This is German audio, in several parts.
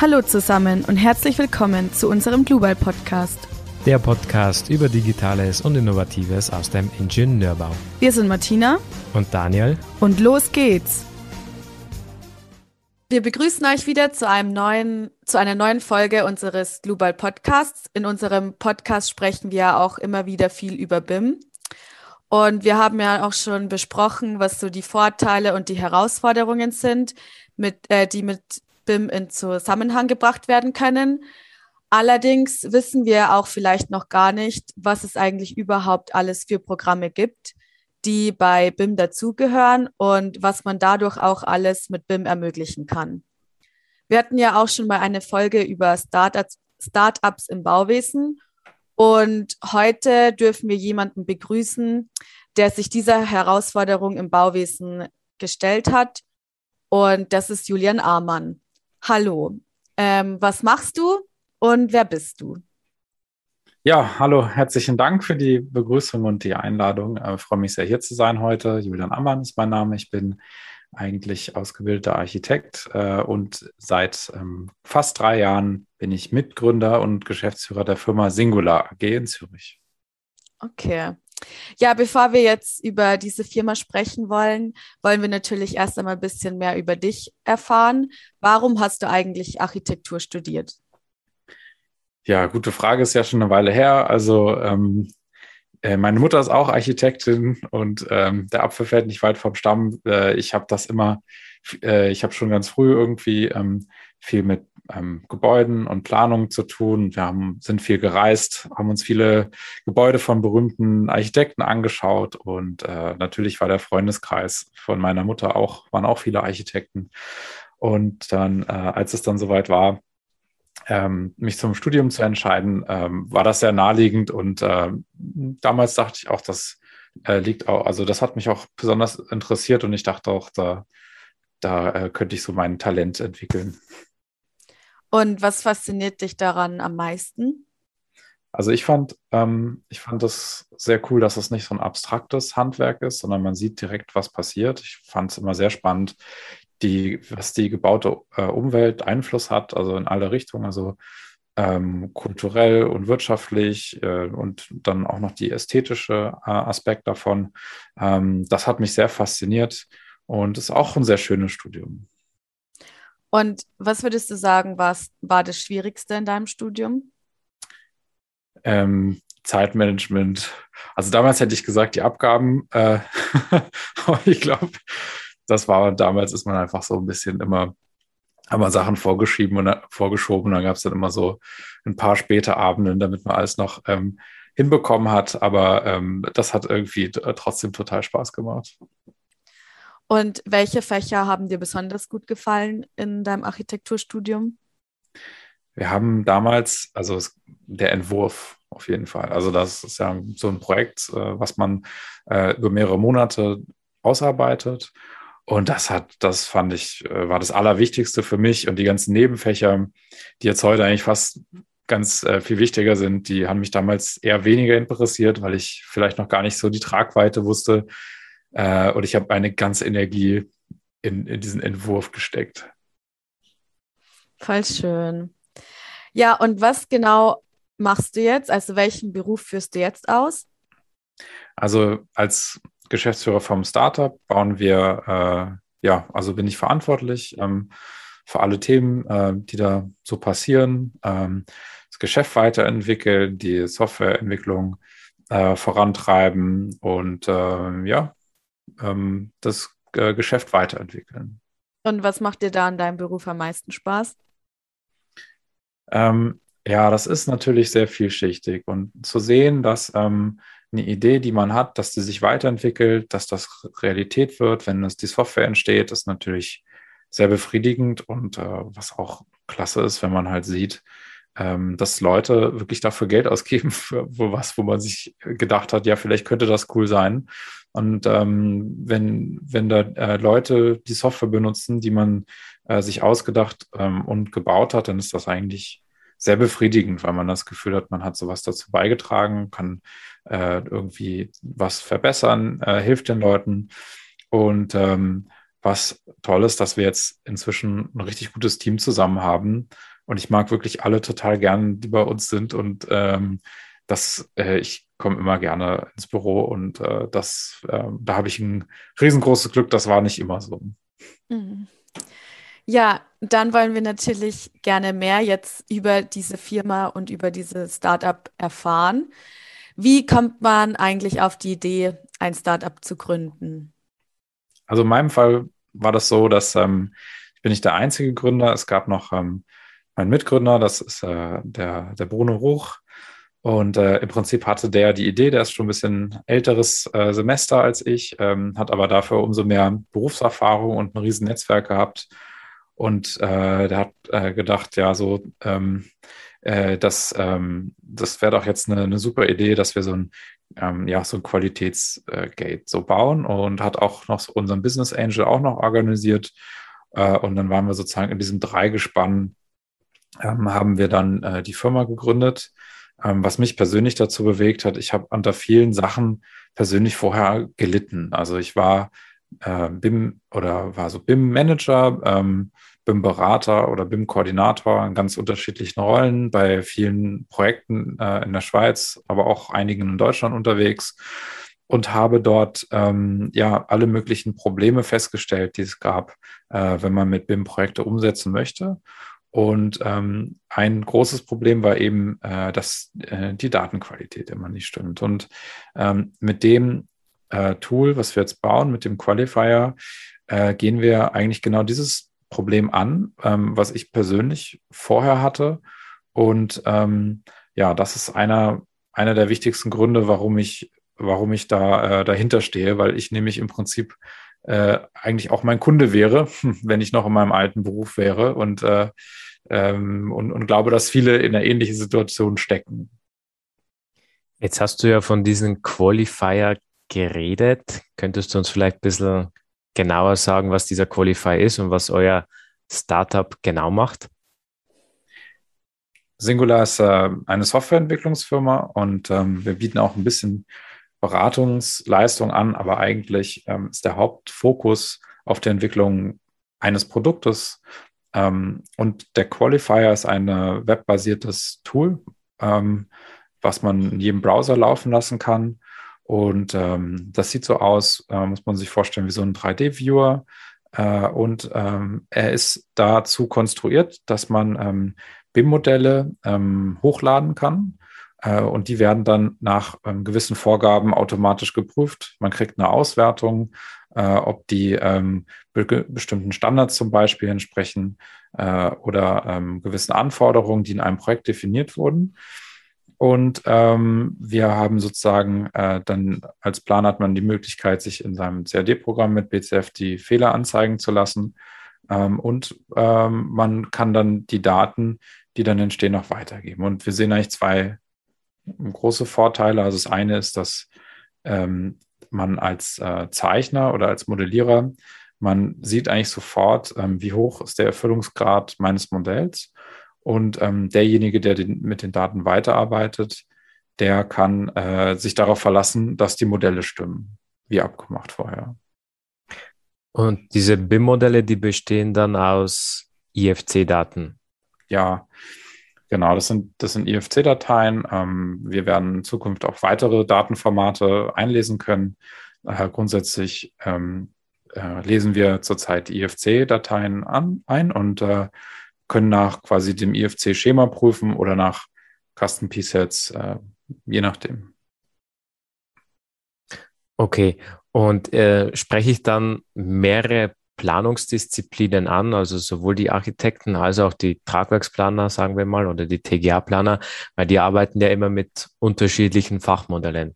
Hallo zusammen und herzlich willkommen zu unserem Global Podcast. Der Podcast über Digitales und Innovatives aus dem Ingenieurbau. Wir sind Martina und Daniel und los geht's. Wir begrüßen euch wieder zu einem neuen, zu einer neuen Folge unseres Global Podcasts. In unserem Podcast sprechen wir auch immer wieder viel über BIM. Und wir haben ja auch schon besprochen, was so die Vorteile und die Herausforderungen sind, mit, äh, die mit BIM in Zusammenhang gebracht werden können. Allerdings wissen wir auch vielleicht noch gar nicht, was es eigentlich überhaupt alles für Programme gibt, die bei BIM dazugehören und was man dadurch auch alles mit BIM ermöglichen kann. Wir hatten ja auch schon mal eine Folge über Startups, im Bauwesen und heute dürfen wir jemanden begrüßen, der sich dieser Herausforderung im Bauwesen gestellt hat. Und das ist Julian Amann. Hallo, ähm, was machst du und wer bist du? Ja, hallo, herzlichen Dank für die Begrüßung und die Einladung. Ich äh, freue mich sehr, hier zu sein heute. Julian Ammann ist mein Name. Ich bin eigentlich ausgebildeter Architekt äh, und seit ähm, fast drei Jahren bin ich Mitgründer und Geschäftsführer der Firma Singular AG in Zürich. Okay. Ja, bevor wir jetzt über diese Firma sprechen wollen, wollen wir natürlich erst einmal ein bisschen mehr über dich erfahren. Warum hast du eigentlich Architektur studiert? Ja, gute Frage, ist ja schon eine Weile her. Also ähm, äh, meine Mutter ist auch Architektin und ähm, der Apfel fällt nicht weit vom Stamm. Äh, ich habe das immer, äh, ich habe schon ganz früh irgendwie ähm, viel mit ähm, Gebäuden und Planungen zu tun. Wir haben, sind viel gereist, haben uns viele Gebäude von berühmten Architekten angeschaut und äh, natürlich war der Freundeskreis von meiner Mutter auch, waren auch viele Architekten. Und dann, äh, als es dann soweit war, ähm, mich zum Studium zu entscheiden, ähm, war das sehr naheliegend und äh, damals dachte ich auch, das äh, liegt auch, also das hat mich auch besonders interessiert und ich dachte auch, da, da äh, könnte ich so mein Talent entwickeln. Und was fasziniert dich daran am meisten? Also ich fand, ähm, ich fand das sehr cool, dass es nicht so ein abstraktes Handwerk ist, sondern man sieht direkt, was passiert. Ich fand es immer sehr spannend, die, was die gebaute äh, Umwelt Einfluss hat, also in alle Richtungen, also ähm, kulturell und wirtschaftlich äh, und dann auch noch die ästhetische äh, Aspekt davon. Ähm, das hat mich sehr fasziniert und ist auch ein sehr schönes Studium. Und was würdest du sagen, was war das Schwierigste in deinem Studium? Ähm, Zeitmanagement. Also damals hätte ich gesagt, die Abgaben, äh, aber ich glaube, das war damals ist man einfach so ein bisschen immer haben wir Sachen vorgeschrieben und vorgeschoben. Dann gab es dann immer so ein paar späte Abenden, damit man alles noch ähm, hinbekommen hat. Aber ähm, das hat irgendwie trotzdem total Spaß gemacht. Und welche Fächer haben dir besonders gut gefallen in deinem Architekturstudium? Wir haben damals, also der Entwurf auf jeden Fall. Also das ist ja so ein Projekt, äh, was man äh, über mehrere Monate ausarbeitet. Und das hat, das fand ich, äh, war das Allerwichtigste für mich. Und die ganzen Nebenfächer, die jetzt heute eigentlich fast ganz viel wichtiger sind, die haben mich damals eher weniger interessiert, weil ich vielleicht noch gar nicht so die Tragweite wusste, äh, und ich habe eine ganze Energie in, in diesen Entwurf gesteckt. Voll schön. Ja, und was genau machst du jetzt? Also welchen Beruf führst du jetzt aus? Also als Geschäftsführer vom Startup bauen wir, äh, ja, also bin ich verantwortlich ähm, für alle Themen, äh, die da so passieren. Ähm, das Geschäft weiterentwickeln, die Softwareentwicklung äh, vorantreiben und äh, ja, ähm, das äh, Geschäft weiterentwickeln. Und was macht dir da in deinem Beruf am meisten Spaß? Ähm, ja, das ist natürlich sehr vielschichtig und zu sehen, dass ähm, eine Idee, die man hat, dass die sich weiterentwickelt, dass das Realität wird, wenn es die Software entsteht, ist natürlich sehr befriedigend und äh, was auch klasse ist, wenn man halt sieht, ähm, dass Leute wirklich dafür Geld ausgeben für, was, wo man sich gedacht hat, ja, vielleicht könnte das cool sein. Und ähm, wenn, wenn da äh, Leute die Software benutzen, die man äh, sich ausgedacht ähm, und gebaut hat, dann ist das eigentlich sehr befriedigend, weil man das Gefühl hat, man hat sowas dazu beigetragen, kann äh, irgendwie was verbessern, äh, hilft den Leuten. Und ähm, was toll ist, dass wir jetzt inzwischen ein richtig gutes Team zusammen haben Und ich mag wirklich alle total gern, die bei uns sind. Und ähm, das, äh, ich komme immer gerne ins Büro und äh, das, äh, da habe ich ein riesengroßes Glück, das war nicht immer so. Mhm. Ja, dann wollen wir natürlich gerne mehr jetzt über diese Firma und über dieses Startup erfahren. Wie kommt man eigentlich auf die Idee, ein Startup zu gründen? Also in meinem Fall war das so, dass ähm, ich bin nicht der einzige Gründer. Es gab noch ähm, meinen Mitgründer, das ist äh, der, der Bruno Ruch. Und äh, im Prinzip hatte der die Idee, der ist schon ein bisschen älteres äh, Semester als ich, ähm, hat aber dafür umso mehr Berufserfahrung und ein riesen Netzwerk gehabt. Und äh, der hat äh, gedacht, ja, so, ähm, äh, das, ähm, das wäre doch jetzt eine, eine, super Idee, dass wir so ein, ähm, ja, so ein Qualitätsgate so bauen und hat auch noch unseren Business Angel auch noch organisiert. Äh, und dann waren wir sozusagen in diesem Dreigespann, ähm, haben wir dann äh, die Firma gegründet. Ähm, was mich persönlich dazu bewegt hat, ich habe unter vielen Sachen persönlich vorher gelitten. Also ich war äh, BIM oder war so BIM-Manager, ähm, BIM-Berater oder BIM-Koordinator in ganz unterschiedlichen Rollen bei vielen Projekten äh, in der Schweiz, aber auch einigen in Deutschland unterwegs und habe dort ähm, ja alle möglichen Probleme festgestellt, die es gab, äh, wenn man mit BIM Projekte umsetzen möchte. Und ähm, ein großes Problem war eben, äh, dass äh, die Datenqualität immer nicht stimmt. Und ähm, mit dem äh, Tool, was wir jetzt bauen, mit dem Qualifier, äh, gehen wir eigentlich genau dieses Problem an, ähm, was ich persönlich vorher hatte. Und ähm, ja, das ist einer, einer der wichtigsten Gründe, warum ich, warum ich da äh, dahinter stehe, weil ich nämlich im Prinzip äh, eigentlich auch mein Kunde wäre, wenn ich noch in meinem alten Beruf wäre und, äh, ähm, und, und glaube, dass viele in einer ähnlichen Situation stecken. Jetzt hast du ja von diesem Qualifier geredet. Könntest du uns vielleicht ein bisschen genauer sagen, was dieser Qualifier ist und was euer Startup genau macht? Singular ist äh, eine Softwareentwicklungsfirma und ähm, wir bieten auch ein bisschen Beratungsleistung an, aber eigentlich ähm, ist der Hauptfokus auf der Entwicklung eines Produktes. Ähm, und der Qualifier ist ein webbasiertes Tool, ähm, was man in jedem Browser laufen lassen kann. Und ähm, das sieht so aus, äh, muss man sich vorstellen, wie so ein 3D-Viewer. Äh, und ähm, er ist dazu konstruiert, dass man ähm, BIM-Modelle hochladen kann äh, und die werden dann nach ähm, gewissen Vorgaben automatisch geprüft. Man kriegt eine Auswertung, äh, ob die ähm, be bestimmten Standards zum Beispiel entsprechen äh, oder ähm, gewissen Anforderungen, die in einem Projekt definiert wurden. Und ähm, wir haben sozusagen äh, dann als Plan hat man die Möglichkeit, sich in seinem CAD-Programm mit BCF die Fehler anzeigen zu lassen. Ähm, und ähm, man kann dann die Daten, die dann entstehen, noch weitergeben. Und wir sehen eigentlich zwei große Vorteile. Also das eine ist, dass ähm, man als äh, Zeichner oder als Modellierer, man sieht eigentlich sofort, ähm, wie hoch ist der Erfüllungsgrad meines Modells. Und ähm, derjenige, der den, mit den Daten weiterarbeitet, der kann äh, sich darauf verlassen, dass die Modelle stimmen, wie abgemacht vorher. Und diese BIM-Modelle, die bestehen dann aus IFC-Daten. Ja, Genau, das sind, das sind IFC-Dateien. Ähm, wir werden in Zukunft auch weitere Datenformate einlesen können. Äh, grundsätzlich ähm, äh, lesen wir zurzeit IFC-Dateien ein und äh, können nach quasi dem IFC-Schema prüfen oder nach Custom P-Sets, äh, je nachdem. Okay, und äh, spreche ich dann mehrere Planungsdisziplinen an, also sowohl die Architekten als auch die Tragwerksplaner, sagen wir mal, oder die TGA-Planer, weil die arbeiten ja immer mit unterschiedlichen Fachmodellen.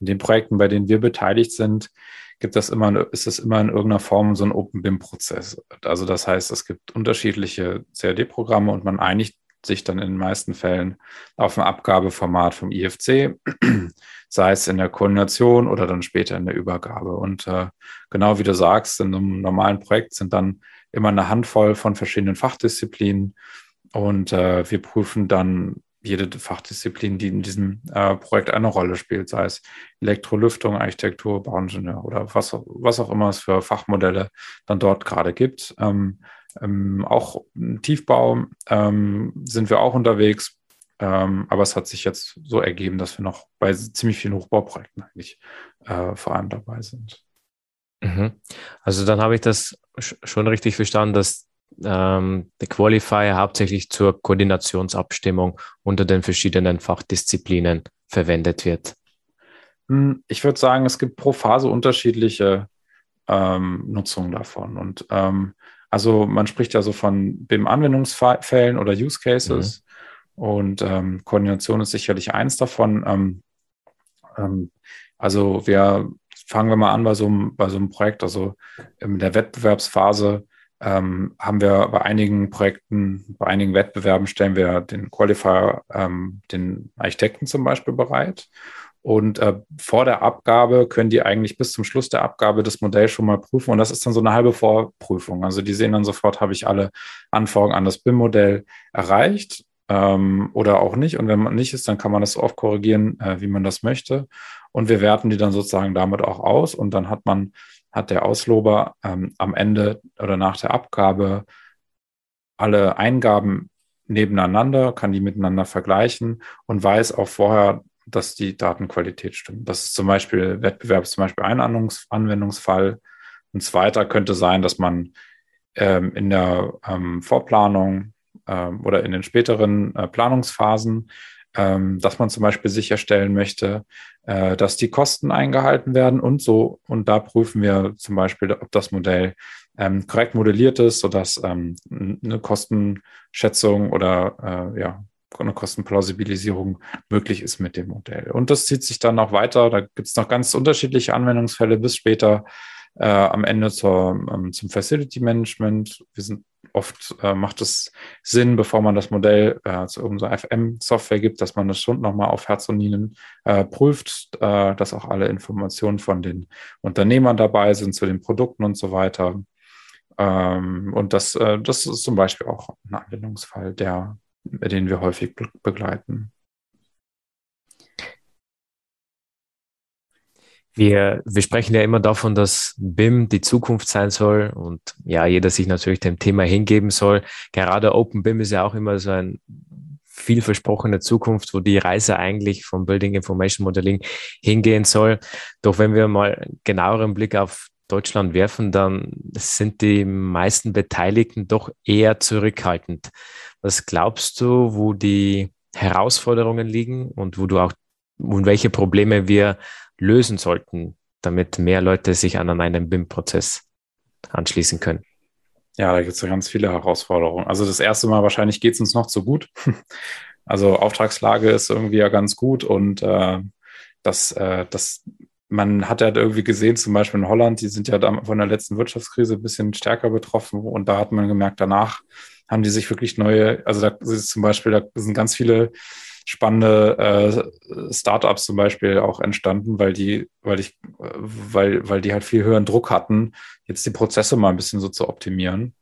In den Projekten, bei denen wir beteiligt sind, gibt das immer, ist es immer in irgendeiner Form so ein Open BIM-Prozess. Also das heißt, es gibt unterschiedliche CAD-Programme und man einigt sich dann in den meisten Fällen auf ein Abgabeformat vom IFC, sei es in der Koordination oder dann später in der Übergabe. Und äh, genau wie du sagst, in einem normalen Projekt sind dann immer eine Handvoll von verschiedenen Fachdisziplinen und äh, wir prüfen dann jede Fachdisziplin, die in diesem äh, Projekt eine Rolle spielt, sei es Elektrolüftung, Architektur, Bauingenieur oder was, was auch immer es für Fachmodelle dann dort gerade gibt. Ähm, Ähm, auch im Tiefbau ähm, sind wir auch unterwegs. Ähm, aber es hat sich jetzt so ergeben, dass wir noch bei ziemlich vielen Hochbauprojekten eigentlich äh, vor allem dabei sind. Mhm. Also dann habe ich das schon richtig verstanden, dass ähm, der Qualifier hauptsächlich zur Koordinationsabstimmung unter den verschiedenen Fachdisziplinen verwendet wird. Hm, ich würde sagen, es gibt pro Phase unterschiedliche ähm, Nutzungen davon. Und ähm, also man spricht ja so von BIM-Anwendungsfällen oder Use Cases. Mhm. Und ähm, Koordination ist sicherlich eins davon. Ähm, ähm, also wir fangen wir mal an bei so einem, bei so einem Projekt, also in der Wettbewerbsphase ähm, haben wir bei einigen Projekten, bei einigen Wettbewerben stellen wir den Qualifier, ähm, den Architekten zum Beispiel bereit. Und äh, vor der Abgabe können die eigentlich bis zum Schluss der Abgabe das Modell schon mal prüfen. Und das ist dann so eine halbe Vorprüfung. Also die sehen dann sofort, habe ich alle Anforderungen an das BIM-Modell erreicht ähm, oder auch nicht. Und wenn man nicht ist, dann kann man das so oft korrigieren, äh, wie man das möchte. Und wir werten die dann sozusagen damit auch aus. Und dann hat man hat der Auslober ähm, am Ende oder nach der Abgabe alle Eingaben nebeneinander, kann die miteinander vergleichen und weiß auch vorher, dass die Datenqualität stimmt. Das ist zum Beispiel Wettbewerb, zum Beispiel ein Anwendungsfall. Ein zweiter könnte sein, dass man ähm, in der ähm, Vorplanung ähm, oder in den späteren äh, Planungsphasen ähm, dass man zum Beispiel sicherstellen möchte, äh, dass die Kosten eingehalten werden und so. Und da prüfen wir zum Beispiel, ob das Modell ähm, korrekt modelliert ist, sodass ähm, eine Kostenschätzung oder äh, ja, eine Kostenplausibilisierung möglich ist mit dem Modell. Und das zieht sich dann noch weiter. Da gibt es noch ganz unterschiedliche Anwendungsfälle bis später äh, am Ende zur, ähm, zum Facility Management. Wir sind oft äh, macht es Sinn, bevor man das Modell äh, zu irgendeiner FM-Software gibt, dass man das schon nochmal auf Herz und Nieren äh, prüft, äh, dass auch alle Informationen von den Unternehmern dabei sind, zu den Produkten und so weiter. Ähm, und das, äh, das ist zum Beispiel auch ein Anwendungsfall, der, den wir häufig be begleiten. Wir, wir sprechen ja immer davon, dass BIM die Zukunft sein soll und ja, jeder sich natürlich dem Thema hingeben soll. Gerade Open BIM ist ja auch immer so ein vielversprochene Zukunft, wo die Reise eigentlich vom Building Information Modeling hingehen soll. Doch wenn wir mal genaueren Blick auf Deutschland werfen, dann sind die meisten Beteiligten doch eher zurückhaltend. Was glaubst du, wo die Herausforderungen liegen und wo du auch und welche Probleme wir lösen sollten, damit mehr Leute sich an einen BIM-Prozess anschließen können? Ja, da gibt es ja ganz viele Herausforderungen. Also das erste Mal wahrscheinlich geht es uns noch zu gut. Also Auftragslage ist irgendwie ja ganz gut und äh, das, äh, das, man hat ja irgendwie gesehen, zum Beispiel in Holland, die sind ja von der letzten Wirtschaftskrise ein bisschen stärker betroffen und da hat man gemerkt, danach haben die sich wirklich neue, also da ist zum Beispiel, da sind ganz viele spannende äh, Startups zum Beispiel auch entstanden, weil die, weil ich, weil, weil die halt viel höheren Druck hatten, jetzt die Prozesse mal ein bisschen so zu optimieren.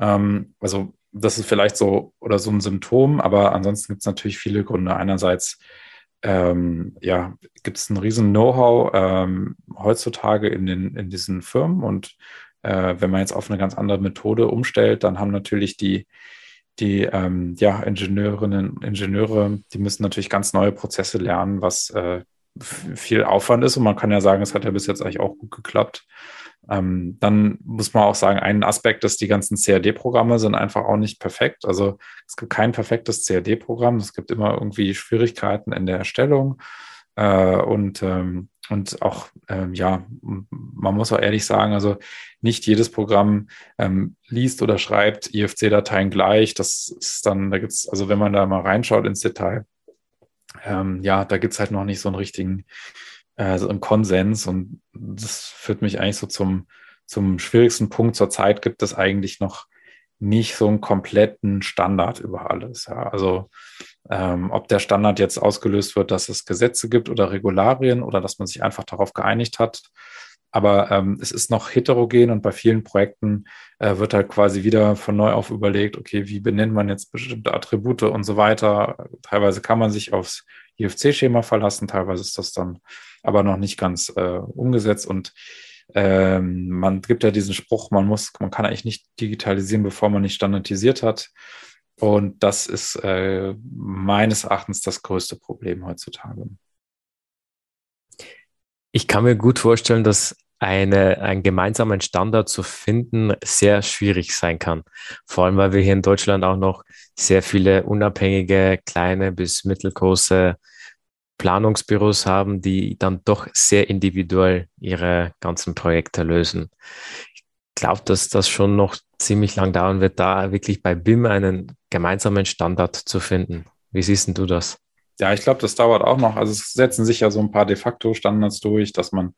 Ähm, also das ist vielleicht so oder so ein Symptom, aber ansonsten gibt es natürlich viele Gründe. Einerseits ähm, ja, gibt es ein riesen Know-how ähm, heutzutage in, den, in diesen Firmen und äh, wenn man jetzt auf eine ganz andere Methode umstellt, dann haben natürlich die die ähm, ja, Ingenieurinnen Ingenieure, die müssen natürlich ganz neue Prozesse lernen, was äh, viel Aufwand ist. Und man kann ja sagen, es hat ja bis jetzt eigentlich auch gut geklappt. Ähm, dann muss man auch sagen, ein Aspekt ist, die ganzen CAD-Programme sind einfach auch nicht perfekt. Also es gibt kein perfektes CAD-Programm. Es gibt immer irgendwie Schwierigkeiten in der Erstellung. Äh, und ähm, und auch, ähm, ja, man muss auch ehrlich sagen, also nicht jedes Programm ähm, liest oder schreibt IFC-Dateien gleich. Das ist dann, da gibt's also wenn man da mal reinschaut ins Detail, ähm, ja, da gibt's halt noch nicht so einen richtigen äh, so einen Konsens. Und das führt mich eigentlich so zum, zum schwierigsten Punkt. Zurzeit gibt es eigentlich noch nicht so einen kompletten Standard über alles. Ja. Also ähm, ob der Standard jetzt ausgelöst wird, dass es Gesetze gibt oder Regularien oder dass man sich einfach darauf geeinigt hat. Aber ähm, es ist noch heterogen und bei vielen Projekten äh, wird halt quasi wieder von neu auf überlegt, okay, wie benennt man jetzt bestimmte Attribute und so weiter. Teilweise kann man sich aufs IFC-Schema verlassen, teilweise ist das dann aber noch nicht ganz äh, umgesetzt und ähm, man gibt ja diesen Spruch, man muss, man kann eigentlich nicht digitalisieren, bevor man nicht standardisiert hat. Und das ist äh, meines Erachtens das größte Problem heutzutage. Ich kann mir gut vorstellen, dass eine, einen gemeinsamen Standard zu finden sehr schwierig sein kann. Vor allem, weil wir hier in Deutschland auch noch sehr viele unabhängige, kleine bis mittelgroße Planungsbüros haben, die dann doch sehr individuell ihre ganzen Projekte lösen. Ich glaube, dass das schon noch ziemlich lang dauern wird, da wirklich bei BIM einen gemeinsamen Standard zu finden. Wie siehst du das? Ja, ich glaube, das dauert auch noch. Also es setzen sich ja so ein paar de facto Standards durch, dass man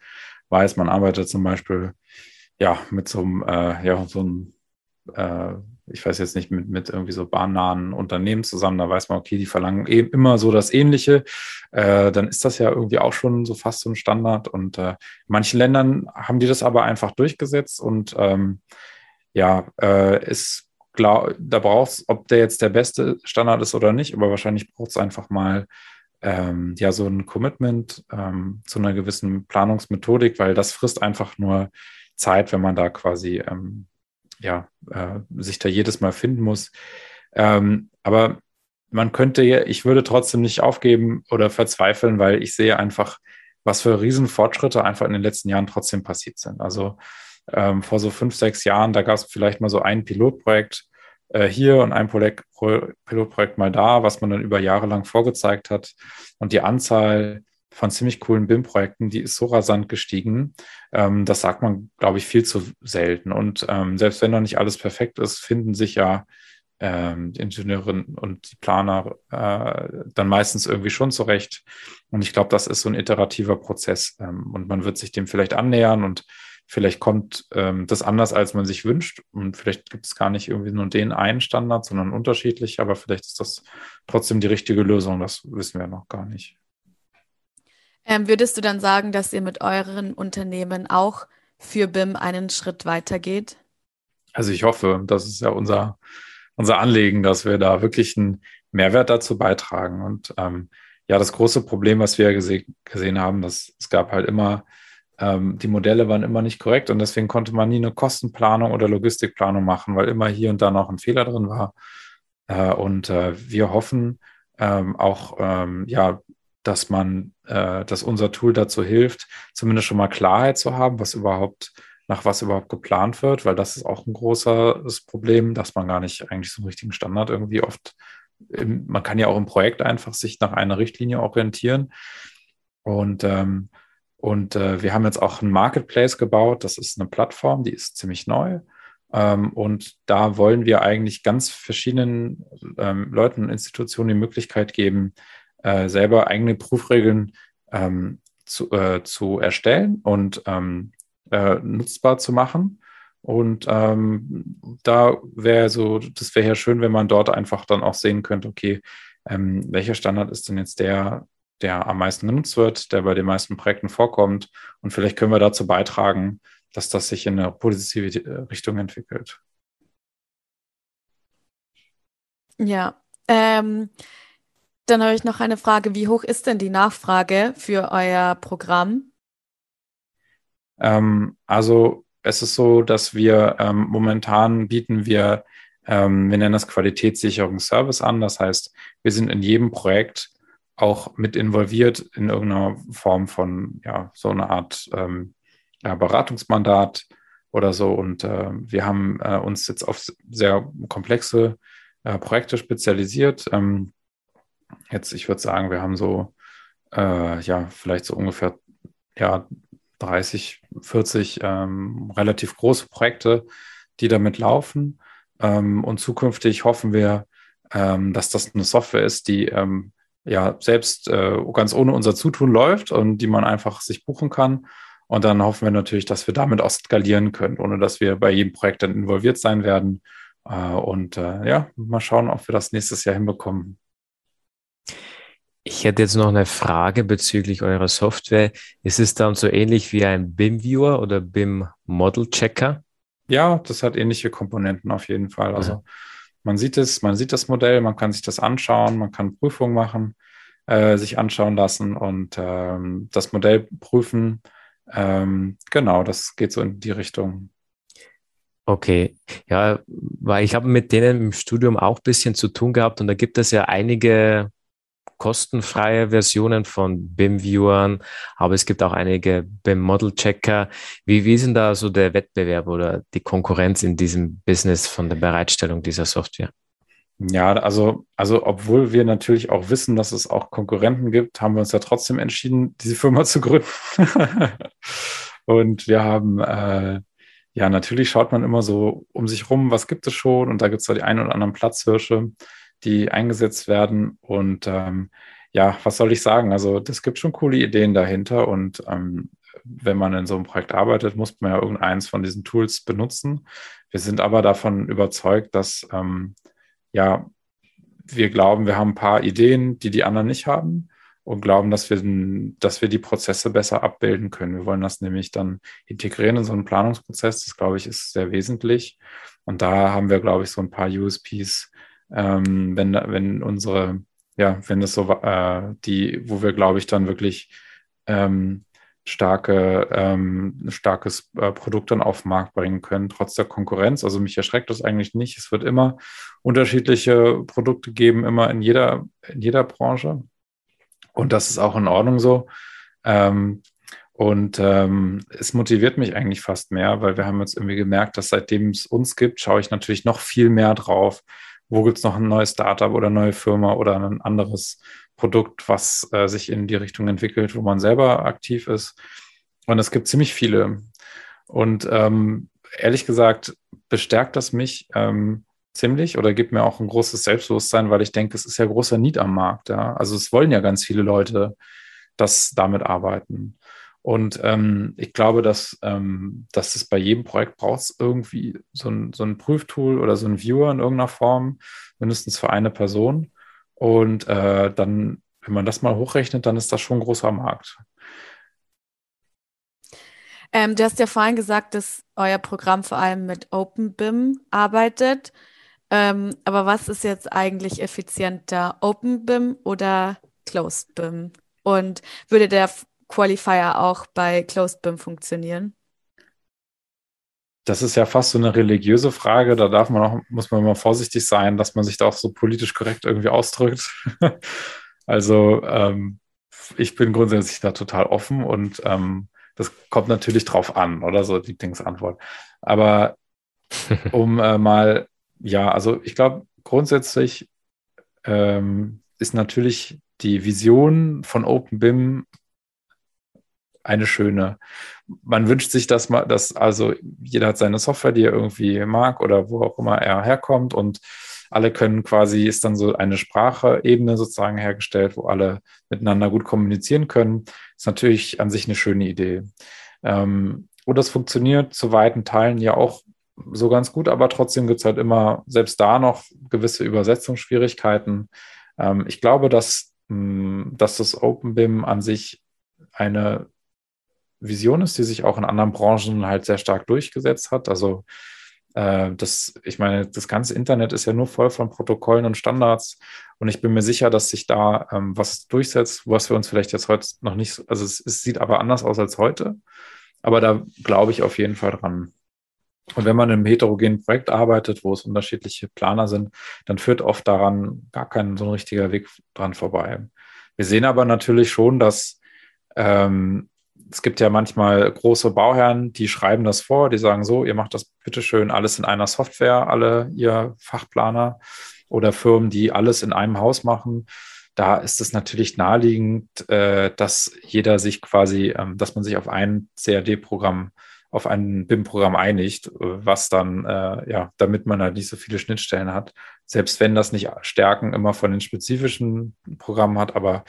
weiß, man arbeitet zum Beispiel ja mit so einem, äh, ja, so einem, äh, ich weiß jetzt nicht, mit, mit irgendwie so bahnnahen Unternehmen zusammen, da weiß man, okay, die verlangen eben immer so das Ähnliche, äh, dann ist das ja irgendwie auch schon so fast so ein Standard. Und äh, in manchen Ländern haben die das aber einfach durchgesetzt. Und ähm, ja, äh, ist klar, da braucht es, ob der jetzt der beste Standard ist oder nicht, aber wahrscheinlich braucht es einfach mal ähm, ja so ein Commitment ähm, zu einer gewissen Planungsmethodik, weil das frisst einfach nur Zeit, wenn man da quasi ähm, ja äh, sich da jedes Mal finden muss. Ähm, aber man könnte ja, ich würde trotzdem nicht aufgeben oder verzweifeln, weil ich sehe einfach, was für Riesenfortschritte einfach in den letzten Jahren trotzdem passiert sind. Also ähm, vor so fünf, sechs Jahren, da gab es vielleicht mal so ein Pilotprojekt, äh, hier und ein Projekt, Pilotprojekt mal da, was man dann über Jahre lang vorgezeigt hat. Und die Anzahl von ziemlich coolen BIM-Projekten, die ist so rasant gestiegen. Ähm, das sagt man, glaube ich, viel zu selten. Und ähm, selbst wenn noch nicht alles perfekt ist, finden sich ja ähm, Ingenieurinnen und die Planer äh, dann meistens irgendwie schon zurecht. Und ich glaube, das ist so ein iterativer Prozess. Ähm, und man wird sich dem vielleicht annähern und Vielleicht kommt ähm, das anders, als man sich wünscht. Und vielleicht gibt es gar nicht irgendwie nur den einen Standard, sondern unterschiedlich. Aber vielleicht ist das trotzdem die richtige Lösung. Das wissen wir noch gar nicht. Ähm, würdest du dann sagen, dass ihr mit euren Unternehmen auch für BIM einen Schritt weitergeht? Also ich hoffe, das ist ja unser, unser Anliegen, dass wir da wirklich einen Mehrwert dazu beitragen. Und ähm, ja, das große Problem, was wir gese gesehen haben, dass es gab halt immer ähm, die Modelle waren immer nicht korrekt und deswegen konnte man nie eine Kostenplanung oder Logistikplanung machen, weil immer hier und da noch ein Fehler drin war. Äh, und äh, wir hoffen ähm, auch, ähm, ja, dass man, äh, dass unser Tool dazu hilft, zumindest schon mal Klarheit zu haben, was überhaupt nach was überhaupt geplant wird, weil das ist auch ein großes Problem, dass man gar nicht eigentlich so einen richtigen Standard irgendwie oft, im, man kann ja auch im Projekt einfach sich nach einer Richtlinie orientieren. Und ähm, und äh, wir haben jetzt auch ein Marketplace gebaut. Das ist eine Plattform, die ist ziemlich neu. Ähm, und da wollen wir eigentlich ganz verschiedenen ähm, Leuten und Institutionen die Möglichkeit geben, äh, selber eigene Prüfregeln ähm, zu, äh, zu erstellen und ähm, äh, nutzbar zu machen. Und ähm, da wäre so, das wäre ja schön, wenn man dort einfach dann auch sehen könnte, okay, ähm, welcher Standard ist denn jetzt der, der am meisten genutzt wird, der bei den meisten Projekten vorkommt. Und vielleicht können wir dazu beitragen, dass das sich in eine positive äh, Richtung entwickelt. Ja, ähm, dann habe ich noch eine Frage. Wie hoch ist denn die Nachfrage für euer Programm? Ähm, also es ist so, dass wir ähm, momentan bieten wir, ähm, wir nennen das Qualitätssicherungsservice an. Das heißt, wir sind in jedem Projekt auch mit involviert in irgendeiner Form von, ja, so eine Art ähm, ja, Beratungsmandat oder so. Und äh, wir haben äh, uns jetzt auf sehr komplexe äh, Projekte spezialisiert. Ähm, jetzt, ich würde sagen, wir haben so, äh, ja, vielleicht so ungefähr, ja, 30, 40 ähm, relativ große Projekte, die damit laufen. Ähm, und zukünftig hoffen wir, ähm, dass das eine Software ist, die ähm, ja selbst äh, ganz ohne unser Zutun läuft und die man einfach sich buchen kann. Und dann hoffen wir natürlich, dass wir damit auch skalieren können, ohne dass wir bei jedem Projekt dann involviert sein werden. Äh, und äh, ja, mal schauen, ob wir das nächstes Jahr hinbekommen. Ich hätte jetzt noch eine Frage bezüglich eurer Software. Ist es dann so ähnlich wie ein BIM-Viewer oder BIM-Model-Checker? Ja, das hat ähnliche Komponenten auf jeden Fall. Also ja. Man sieht es, man sieht das Modell, man kann sich das anschauen, man kann Prüfungen machen, äh, sich anschauen lassen und ähm, das Modell prüfen. Ähm, genau, das geht so in die Richtung. Okay, ja, weil ich habe mit denen im Studium auch ein bisschen zu tun gehabt und da gibt es ja einige kostenfreie Versionen von BIM-Viewern, aber es gibt auch einige BIM-Model-Checker. Wie, wie ist denn da so der Wettbewerb oder die Konkurrenz in diesem Business von der Bereitstellung dieser Software? Ja, also, also obwohl wir natürlich auch wissen, dass es auch Konkurrenten gibt, haben wir uns ja trotzdem entschieden, diese Firma zu gründen. und wir haben, äh, ja, natürlich schaut man immer so um sich rum, was gibt es schon? Und da gibt es da die ein oder anderen Platzhirsche, die eingesetzt werden. Und ähm, ja, was soll ich sagen? Also, das gibt schon coole Ideen dahinter. Und ähm, wenn man in so einem Projekt arbeitet, muss man ja irgendeins von diesen Tools benutzen. Wir sind aber davon überzeugt, dass ähm, ja, wir glauben, wir haben ein paar Ideen, die die anderen nicht haben und glauben, dass wir, dass wir die Prozesse besser abbilden können. Wir wollen das nämlich dann integrieren in so einen Planungsprozess. Das, glaube ich, ist sehr wesentlich. Und da haben wir, glaube ich, so ein paar USPs, ähm, wenn, wenn unsere, ja, wenn das so, äh, die, wo wir, glaube ich, dann wirklich ähm, starke, ähm, starkes äh, Produkt dann auf den Markt bringen können, trotz der Konkurrenz. Also mich erschreckt das eigentlich nicht. Es wird immer unterschiedliche Produkte geben, immer in jeder, in jeder Branche. Und das ist auch in Ordnung so. Ähm, und ähm, es motiviert mich eigentlich fast mehr, weil wir haben jetzt irgendwie gemerkt, dass seitdem es uns gibt, schaue ich natürlich noch viel mehr drauf. Wo gibt es noch ein neues Startup oder eine neue Firma oder ein anderes Produkt, was äh, sich in die Richtung entwickelt, wo man selber aktiv ist. Und es gibt ziemlich viele. Und ähm, ehrlich gesagt, bestärkt das mich ähm, ziemlich oder gibt mir auch ein großes Selbstbewusstsein, weil ich denke, es ist ja großer Need am Markt. Ja? Also es wollen ja ganz viele Leute, das damit arbeiten. Und ähm, ich glaube, dass, ähm, dass es bei jedem Projekt braucht irgendwie so ein, so ein Prüftool oder so ein Viewer in irgendeiner Form, mindestens für eine Person. Und äh, dann, wenn man das mal hochrechnet, dann ist das schon ein großer Markt. Ähm, du hast ja vorhin gesagt, dass euer Programm vor allem mit OpenBIM arbeitet. Ähm, aber was ist jetzt eigentlich effizienter, OpenBIM oder ClosedBIM? Und würde der Qualifier auch bei ClosedBIM funktionieren? das ist ja fast so eine religiöse Frage. Da darf man auch, muss man mal vorsichtig sein, dass man sich da auch so politisch korrekt irgendwie ausdrückt. also ähm, ich bin grundsätzlich da total offen und ähm, das kommt natürlich drauf an, oder so die Lieblingsantwort. Aber um äh, mal, ja, also ich glaube, grundsätzlich ähm, ist natürlich die Vision von OpenBIM eine schöne. Man wünscht sich, dass man, dass also jeder hat seine Software, die er irgendwie mag oder wo auch immer er herkommt und alle können quasi, ist dann so eine Spracheebene sozusagen hergestellt, wo alle miteinander gut kommunizieren können. Ist natürlich an sich eine schöne Idee. Ähm, und das funktioniert zu weiten Teilen ja auch so ganz gut, aber trotzdem gibt es halt immer, selbst da noch gewisse Übersetzungsschwierigkeiten. Ähm, ich glaube, dass, mh, hm, dass das OpenBIM an sich eine Vision ist, die sich auch in anderen Branchen halt sehr stark durchgesetzt hat. Also äh, das, ich meine, das ganze Internet ist ja nur voll von Protokollen und Standards und ich bin mir sicher, dass sich da ähm, was durchsetzt, was wir uns vielleicht jetzt heute noch nicht, also es, es sieht aber anders aus als heute, aber da glaube ich auf jeden Fall dran. Und wenn man in einem heterogenen Projekt arbeitet, wo es unterschiedliche Planer sind, dann führt oft daran gar kein so ein richtiger Weg dran vorbei. Wir sehen aber natürlich schon, dass ähm, es gibt ja manchmal große Bauherren, die schreiben das vor, die sagen so, ihr macht das bitteschön alles in einer Software, alle ihr Fachplaner oder Firmen, die alles in einem Haus machen. Da ist es natürlich naheliegend, äh, dass jeder sich quasi, ähm, dass man sich auf ein CAD-Programm auf ein BIM-Programm einigt, was dann, äh, ja, damit man halt nicht so viele Schnittstellen hat. Selbst wenn das nicht Stärken immer von den spezifischen Programmen hat, aber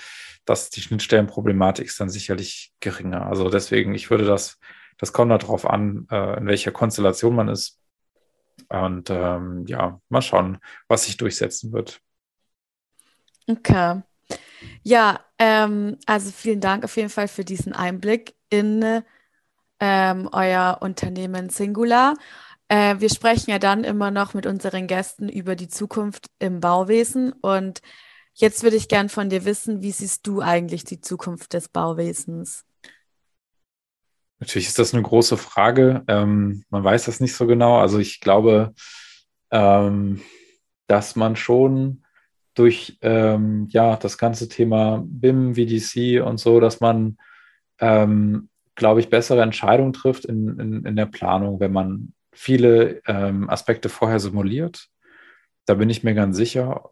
dass die Schnittstellenproblematik ist dann sicherlich geringer. Also deswegen, ich würde das, das kommt darauf an, äh, in welcher Konstellation man ist. Und ähm, ja, mal schauen, was sich durchsetzen wird. Okay. Ja, ähm, also vielen Dank auf jeden Fall für diesen Einblick in ähm, euer Unternehmen Singular. Äh, wir sprechen ja dann immer noch mit unseren Gästen über die Zukunft im Bauwesen. Und jetzt würde ich gern von dir wissen, wie siehst du eigentlich die Zukunft des Bauwesens? Natürlich ist das eine große Frage. Ähm, man weiß das nicht so genau. Also ich glaube, ähm, dass man schon durch ähm, ja, das ganze Thema BIM, VDC und so, dass man, ähm, glaube ich, bessere Entscheidungen trifft in, in, in, der Planung, wenn man viele ähm, Aspekte vorher simuliert. Da bin ich mir ganz sicher.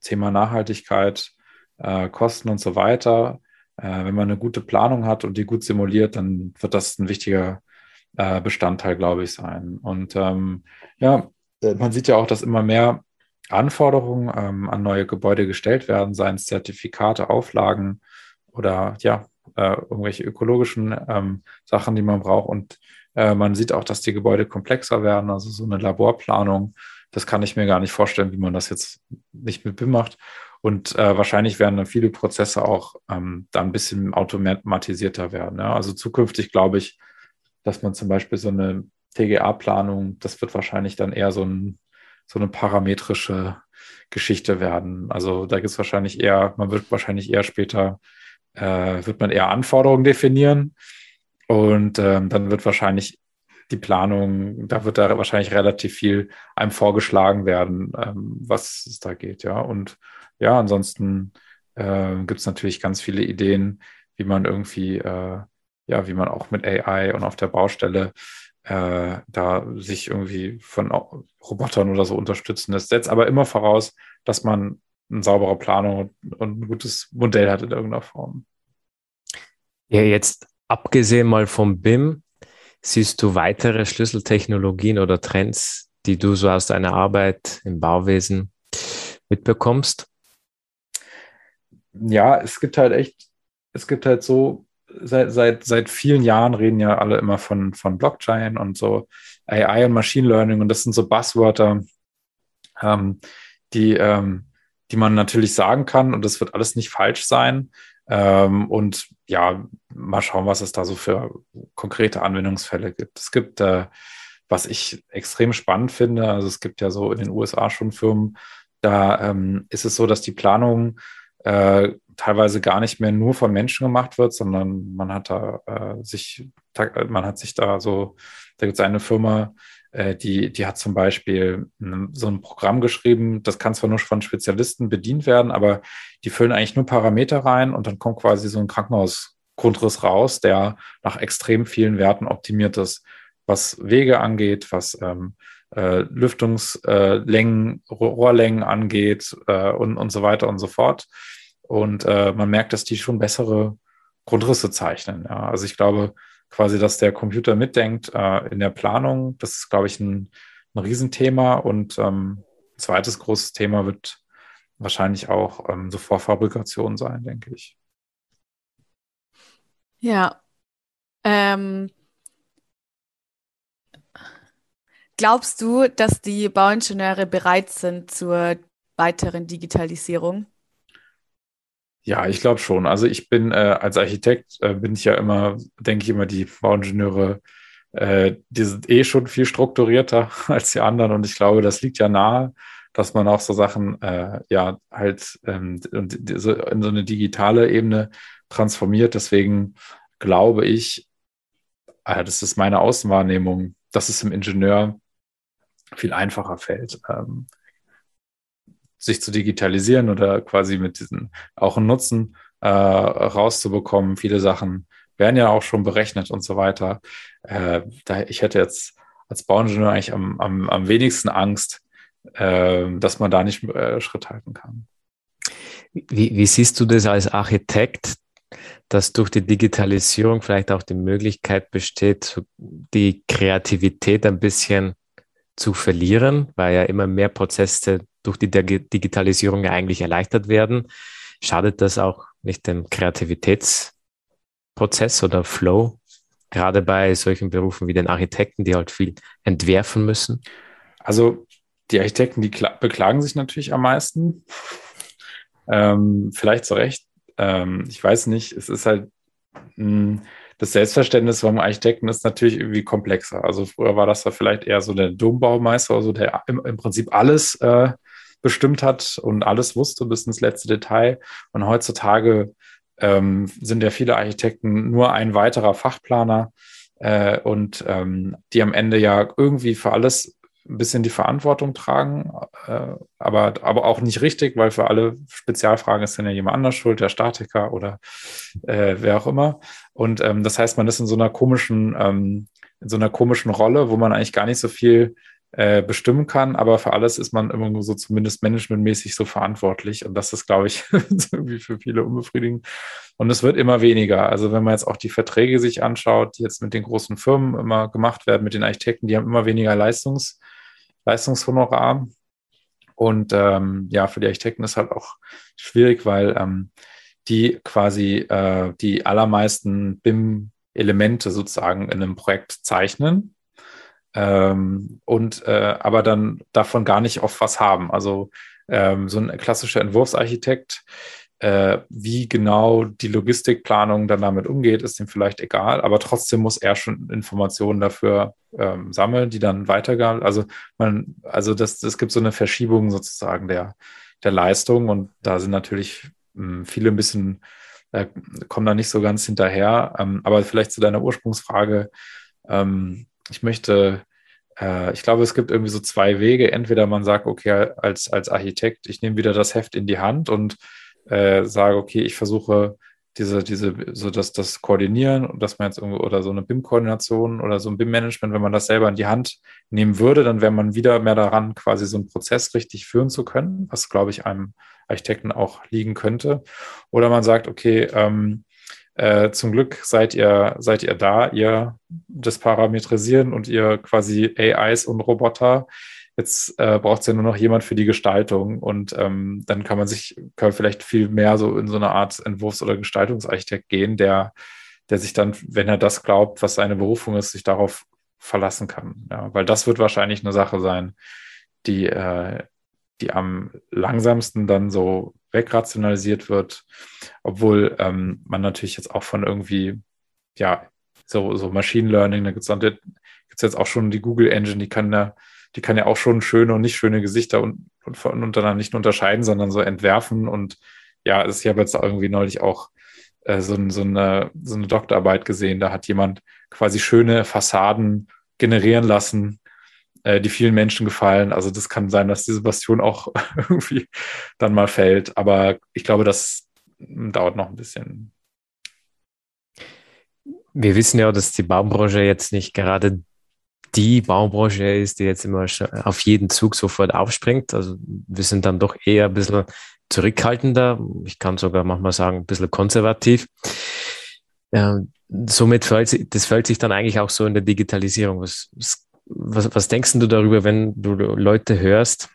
Thema Nachhaltigkeit, äh, Kosten und so weiter. Äh, wenn man eine gute Planung hat und die gut simuliert, dann wird das ein wichtiger äh, Bestandteil, glaube ich, sein. Und ähm, ja, äh, man sieht ja auch, dass immer mehr Anforderungen ähm, an neue Gebäude gestellt werden, seien es Zertifikate, Auflagen oder ja, äh, irgendwelche ökologischen ähm, Sachen, die man braucht. Und äh, man sieht auch, dass die Gebäude komplexer werden, also so eine Laborplanung. Das kann ich mir gar nicht vorstellen, wie man das jetzt nicht mit BIM macht. Und äh, wahrscheinlich werden dann viele Prozesse auch ähm, da ein bisschen automatisierter werden. Ja? Also zukünftig glaube ich, dass man zum Beispiel so eine TGA-Planung, das wird wahrscheinlich dann eher so, ein, so eine parametrische Geschichte werden. Also da gibt es wahrscheinlich eher, man wird wahrscheinlich eher später, äh, wird man eher Anforderungen definieren und ähm, dann wird wahrscheinlich die Planung, da wird da wahrscheinlich relativ viel einem vorgeschlagen werden, ähm, was es da geht, ja. Und ja, ansonsten äh, gibt es natürlich ganz viele Ideen, wie man irgendwie, äh, ja, wie man auch mit AI und auf der Baustelle äh, da sich irgendwie von Robotern oder so unterstützen lässt. Setzt aber immer voraus, dass man eine saubere Planung und ein gutes Modell hat in irgendeiner Form. Ja, jetzt abgesehen mal vom BIM, siehst du weitere Schlüsseltechnologien oder Trends, die du so aus deiner Arbeit im Bauwesen mitbekommst? Ja, es gibt halt echt, es gibt halt so seit, seit, seit vielen Jahren reden ja alle immer von, von Blockchain und so AI und Machine Learning und das sind so Buzzwörter, ähm, die, ähm, die man natürlich sagen kann und das wird alles nicht falsch sein. Ähm, und ja, mal schauen, was es da so für konkrete Anwendungsfälle gibt. Es gibt, äh, was ich extrem spannend finde, also es gibt ja so in den USA schon Firmen, da ähm, ist es so, dass die Planung äh, teilweise gar nicht mehr nur von Menschen gemacht wird, sondern man hat da äh, sich, man hat sich da so, da gibt es eine Firma, die, die hat zum Beispiel so ein Programm geschrieben, das kann zwar nur von Spezialisten bedient werden, aber die füllen eigentlich nur Parameter rein und dann kommt quasi so ein Krankenhausgrundriss raus, der nach extrem vielen Werten optimiert ist, was Wege angeht, was ähm, äh, Lüftungslängen, äh, Rohrlängen angeht äh, und, und so weiter und so fort. Und äh, man merkt, dass die schon bessere Grundrisse zeichnen. Ja. Also ich glaube quasi, dass der Computer mitdenkt äh, in der Planung. Das ist, glaube ich, ein, ein Riesenthema. Und ähm, zweites großes Thema wird wahrscheinlich auch ähm, so Vorfabrikation sein, denke ich. Ja. Ähm, glaubst du, dass die Bauingenieure bereit sind zur weiteren Digitalisierung? Ja, ich glaube schon. Also ich bin äh, als Architekt, äh, bin ich ja immer, denke ich immer, die Bauingenieure, äh, die sind eh schon viel strukturierter als die anderen. Und ich glaube, das liegt ja nahe, dass man auch so Sachen, äh, ja, halt ähm, in so eine digitale Ebene transformiert. Deswegen glaube ich, äh, das ist meine Außenwahrnehmung, dass es im Ingenieur viel einfacher fällt. Ähm, sich zu digitalisieren oder quasi mit diesen auch einen Nutzen äh, rauszubekommen. Viele Sachen werden ja auch schon berechnet und so weiter. Äh, da, ich hätte jetzt als Bauingenieur eigentlich am, am, am wenigsten Angst, äh, dass man da nicht äh, Schritt halten kann. Wie, wie siehst du das als Architekt, dass durch die Digitalisierung vielleicht auch die Möglichkeit besteht, die Kreativität ein bisschen zu verlieren, weil ja immer mehr Prozesse durch die Digitalisierung ja eigentlich erleichtert werden. Schadet das auch nicht dem Kreativitätsprozess oder Flow, gerade bei solchen Berufen wie den Architekten, die halt viel entwerfen müssen? Also die Architekten, die beklagen sich natürlich am meisten. Ähm, vielleicht zu Recht. Ähm, ich weiß nicht, es ist halt hm, das Selbstverständnis vom Architekten ist natürlich irgendwie komplexer. Also früher war das da vielleicht eher so der Dombaumeister, also der im, im Prinzip alles äh, bestimmt hat und alles wusste bis ins letzte Detail. Und heutzutage ähm, sind ja viele Architekten nur ein weiterer Fachplaner äh, und ähm, die am Ende ja irgendwie für alles ein bisschen die Verantwortung tragen, äh, aber, aber auch nicht richtig, weil für alle Spezialfragen ist dann ja jemand anders schuld, der Statiker oder äh, wer auch immer. Und ähm, das heißt, man ist in so einer komischen, ähm, in so einer komischen Rolle, wo man eigentlich gar nicht so viel äh, bestimmen kann, aber für alles ist man immer so zumindest managementmäßig so verantwortlich. Und das ist, glaube ich, irgendwie für viele unbefriedigend. Und es wird immer weniger. Also wenn man jetzt auch die Verträge sich anschaut, die jetzt mit den großen Firmen immer gemacht werden, mit den Architekten, die haben immer weniger Leistungs, Leistungshonorar. Und ähm, ja, für die Architekten ist halt auch schwierig, weil ähm, die quasi äh, die allermeisten BIM-Elemente sozusagen in einem Projekt zeichnen ähm, und äh, aber dann davon gar nicht oft was haben. Also ähm, so ein klassischer Entwurfsarchitekt, äh, wie genau die Logistikplanung dann damit umgeht, ist ihm vielleicht egal, aber trotzdem muss er schon Informationen dafür ähm, sammeln, die dann weitergehen. Also man, also das, das gibt so eine Verschiebung sozusagen der, der Leistung und da sind natürlich mh, hm, viele ein bisschen, äh, kommen da nicht so ganz hinterher. Ähm, aber vielleicht zu deiner Ursprungsfrage, ähm, ich möchte, äh, ich glaube, es gibt irgendwie so zwei Wege. Entweder man sagt, okay, als, als Architekt, ich nehme wieder das Heft in die Hand und äh, sage, okay, ich versuche diese, diese, so dass das Koordinieren und dass man jetzt irgendwo oder so eine BIM-Koordination oder so ein BIM-Management, wenn man das selber in die Hand nehmen würde, dann wäre man wieder mehr daran, quasi so einen Prozess richtig führen zu können, was, glaube ich, einem Architekten auch liegen könnte. Oder man sagt, okay, ähm, äh, zum Glück seid ihr, seid ihr da, ihr das Parametrisieren und ihr quasi AIs und Roboter. Jetzt äh, braucht es ja nur noch jemand für die Gestaltung und ähm, dann kann man sich kann vielleicht viel mehr so in so eine Art Entwurfs- oder Gestaltungsarchitekt gehen, der, der sich dann, wenn er das glaubt, was seine Berufung ist, sich darauf verlassen kann. Ja, weil das wird wahrscheinlich eine Sache sein, die, äh, die am langsamsten dann so wegrationalisiert wird, obwohl ähm, man natürlich jetzt auch von irgendwie, ja, so, so Machine Learning, da gibt es jetzt auch schon die Google Engine, die kann ja, die kann ja auch schon schöne und nicht schöne Gesichter und, und, und untereinander nicht unterscheiden, sondern so entwerfen. Und ja, ich habe jetzt irgendwie neulich auch äh, so, so, eine, so eine Doktorarbeit gesehen, da hat jemand quasi schöne Fassaden generieren lassen äh, die vielen Menschen gefallen. Also das kann sein, dass diese Bastion auch irgendwie dann mal fällt. Aber ich glaube, das dauert noch ein bisschen. Wir wissen ja, dass die Baubranche jetzt nicht gerade die Baubranche ist, die jetzt immer auf jeden Zug sofort aufspringt. Also wir sind dann doch eher ein bisschen zurückhaltender. Ich kann sogar manchmal sagen, ein bisschen konservativ. Ähm, somit fällt, das fällt sich dann eigentlich auch so in der Digitalisierung. Was, was was, was denkst du darüber, wenn du Leute hörst,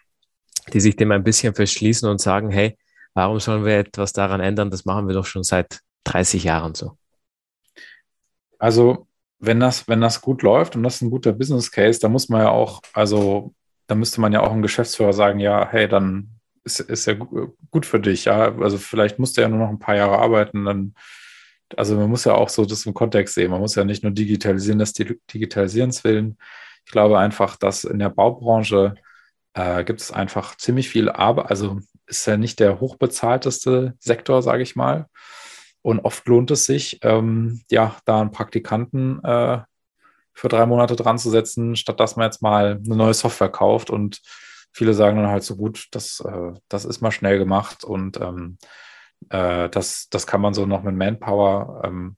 die sich dem ein bisschen verschließen und sagen, hey, warum sollen wir etwas daran ändern? Das machen wir doch schon seit 30 Jahren so. Also, wenn das, wenn das gut läuft und das ist ein guter Business Case, dann muss man ja auch, also, da müsste man ja auch einem Geschäftsführer sagen, ja, hey, dann ist, ist ja gut für dich, ja. Also vielleicht musst du ja nur noch ein paar Jahre arbeiten, dann, also man muss ja auch so das im Kontext sehen. Man muss ja nicht nur digitalisieren, das Digitalisierens willen, ich glaube einfach, dass in der Baubranche äh, gibt es einfach ziemlich viel Arbeit. Also ist ja nicht der hochbezahlteste Sektor, sage ich mal. Und oft lohnt es sich, ähm, ja, da einen Praktikanten äh, für drei Monate dran zu setzen, statt dass man jetzt mal eine neue Software kauft. Und viele sagen dann halt so gut, das, äh, das ist mal schnell gemacht und ähm, äh, das, das kann man so noch mit Manpower ähm,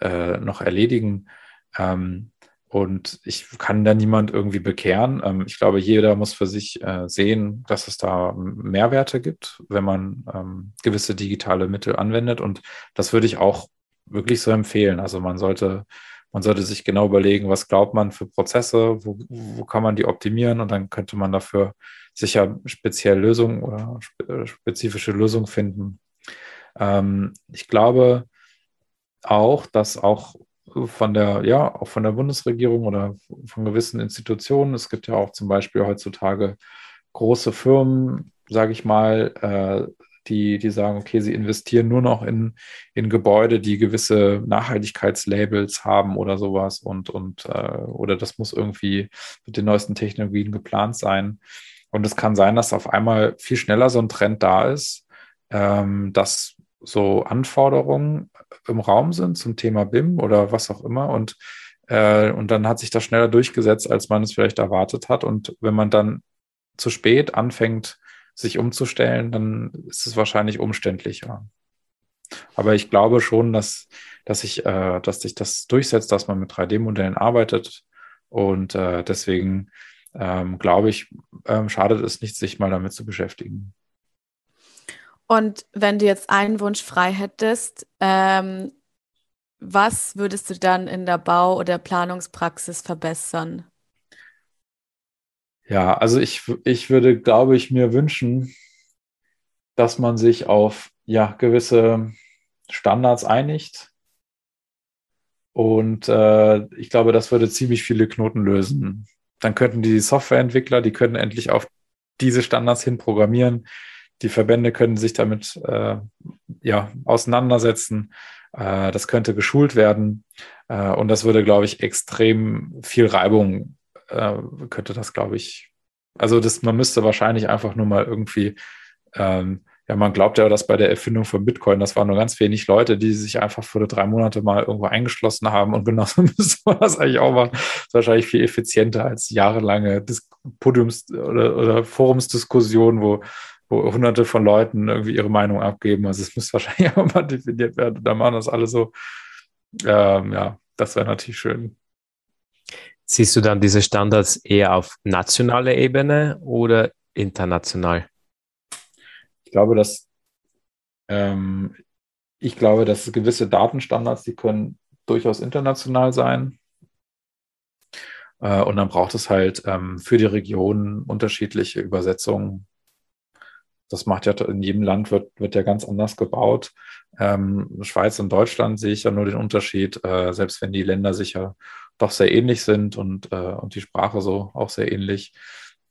äh, noch erledigen. Ähm, und ich kann da niemand irgendwie bekehren. Ähm, ich glaube, jeder muss für sich äh, sehen, dass es da Mehrwerte gibt, wenn man ähm, gewisse digitale Mittel anwendet. Und das würde ich auch wirklich so empfehlen. Also man sollte, man sollte sich genau überlegen, was glaubt man für Prozesse, wo, wo kann man die optimieren und dann könnte man dafür sicher speziell Lösungen oder spezifische Lösungen finden. Ähm, ich glaube auch, dass auch von der, ja, auch von der Bundesregierung oder von gewissen Institutionen. Es gibt ja auch zum Beispiel heutzutage große Firmen, sage ich mal, äh, die, die sagen, okay, sie investieren nur noch in, in Gebäude, die gewisse Nachhaltigkeitslabels haben oder sowas und, und äh, oder das muss irgendwie mit den neuesten Technologien geplant sein. Und es kann sein, dass auf einmal viel schneller so ein Trend da ist, ähm, dass so Anforderungen im Raum sind zum Thema BIM oder was auch immer. Und, äh, und dann hat sich das schneller durchgesetzt, als man es vielleicht erwartet hat. Und wenn man dann zu spät anfängt, sich umzustellen, dann ist es wahrscheinlich umständlicher. Aber ich glaube schon, dass, dass, ich, äh, dass sich das durchsetzt, dass man mit 3D-Modellen arbeitet. Und äh, deswegen ähm, glaube ich, ähm, schadet es nicht, sich mal damit zu beschäftigen. Und wenn du jetzt einen Wunsch frei hättest, ähm, was würdest du dann in der Bau- oder Planungspraxis verbessern? Ja, also ich, ich würde, glaube ich, mir wünschen, dass man sich auf ja, gewisse Standards einigt. Und äh, ich glaube, das würde ziemlich viele Knoten lösen. Dann könnten die Softwareentwickler, die können endlich auf diese Standards hin programmieren. Die Verbände können sich damit äh, ja, auseinandersetzen. Äh, das könnte geschult werden. Äh, und das würde, glaube ich, extrem viel Reibung, äh, könnte das, glaube ich. Also das, man müsste wahrscheinlich einfach nur mal irgendwie, ähm, ja, man glaubt ja, dass bei der Erfindung von Bitcoin, das waren nur ganz wenig Leute, die sich einfach für drei Monate mal irgendwo eingeschlossen haben. Und genauso müsste man das eigentlich auch machen. Das ist wahrscheinlich viel effizienter als jahrelange Dis Podiums- oder, oder Forumsdiskussionen, wo wo hunderte von Leuten irgendwie ihre Meinung abgeben. Also es müsste wahrscheinlich auch mal definiert werden. Da machen das alle so. Ähm, ja, das wäre natürlich schön. Siehst du dann diese Standards eher auf nationaler Ebene oder international? Ich glaube, dass ähm, ich glaube, dass gewisse Datenstandards, die können durchaus international sein. Äh, und dann braucht es halt ähm, für die Region unterschiedliche Übersetzungen das macht ja in jedem Land wird, wird ja ganz anders gebaut. Ähm, Schweiz und Deutschland sehe ich ja nur den Unterschied, äh, selbst wenn die Länder sicher doch sehr ähnlich sind und, äh, und die Sprache so auch sehr ähnlich,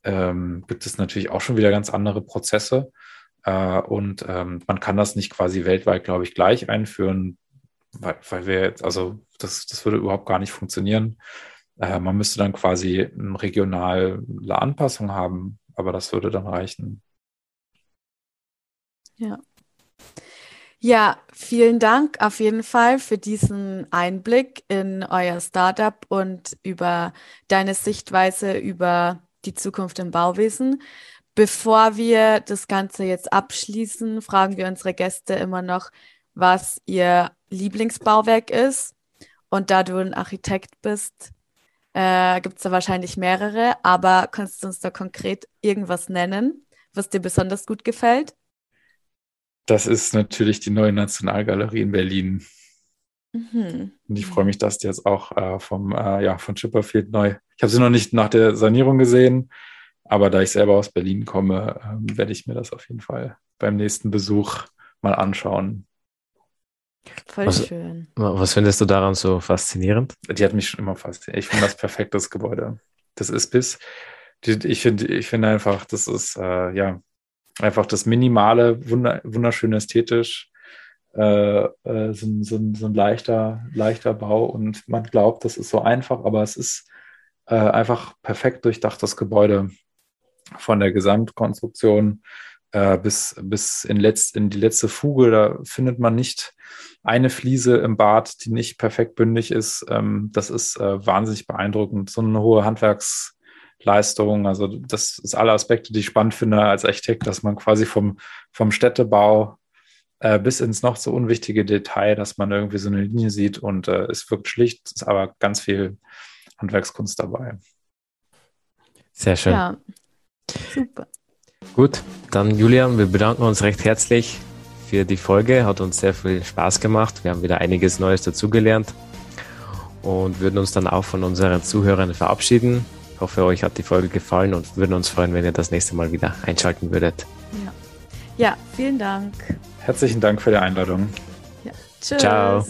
ähm, gibt es natürlich auch schon wieder ganz andere Prozesse. Äh, und ähm, man kann das nicht quasi weltweit, glaube ich, gleich einführen, weil, weil wir jetzt, also das, das würde überhaupt gar nicht funktionieren. Äh, man müsste dann quasi eine regionale Anpassung haben, aber das würde dann reichen. Ja. Ja, vielen Dank auf jeden Fall für diesen Einblick in euer Startup und über deine Sichtweise über die Zukunft im Bauwesen. Bevor wir das Ganze jetzt abschließen, fragen wir unsere Gäste immer noch, was ihr Lieblingsbauwerk ist. Und da du ein Architekt bist, äh, gibt es da wahrscheinlich mehrere, aber kannst du uns da konkret irgendwas nennen, was dir besonders gut gefällt? Das ist natürlich die neue Nationalgalerie in Berlin. Mhm. Und ich freue mich, dass die jetzt auch äh, vom, äh, ja, von Chipperfield neu. Ich habe sie noch nicht nach der Sanierung gesehen, aber da ich selber aus Berlin komme, äh, werde ich mir das auf jeden Fall beim nächsten Besuch mal anschauen. Voll was, schön. Was findest du daran so faszinierend? Die hat mich schon immer fasziniert. Ich finde das perfektes Gebäude. Das ist bis, ich finde ich finde einfach, das ist, äh, ja, einfach das Minimale, wunder, wunderschön ästhetisch, äh, äh, so, so, so, ein leichter, leichter Bau und man glaubt, das ist so einfach, aber es ist äh, einfach perfekt durchdachtes Gebäude von der Gesamtkonstruktion äh, bis, bis in, letzt, in die letzte Fuge. Da findet man nicht eine Fliese im Bad, die nicht perfekt bündig ist. Ähm, das ist äh, wahnsinnig beeindruckend. So eine hohe Handwerks- Leistung. Also das ist alle Aspekte, die ich spannend finde als Architekt, dass man quasi vom, vom Städtebau äh, bis ins noch so unwichtige Detail, dass man irgendwie so eine Linie sieht und äh, es wirkt schlicht, ist aber ganz viel Handwerkskunst dabei. Sehr schön. Ja, super. Gut, dann Julian, wir bedanken uns recht herzlich für die Folge. Hat uns sehr viel Spaß gemacht. Wir haben wieder einiges Neues dazugelernt und würden uns dann auch von unseren Zuhörern verabschieden. Ich hoffe, euch hat die Folge gefallen und würden uns freuen, wenn ihr das nächste Mal wieder einschalten würdet. Ja, ja vielen Dank. Herzlichen Dank für die Einladung. Ja. Tschüss. Ciao.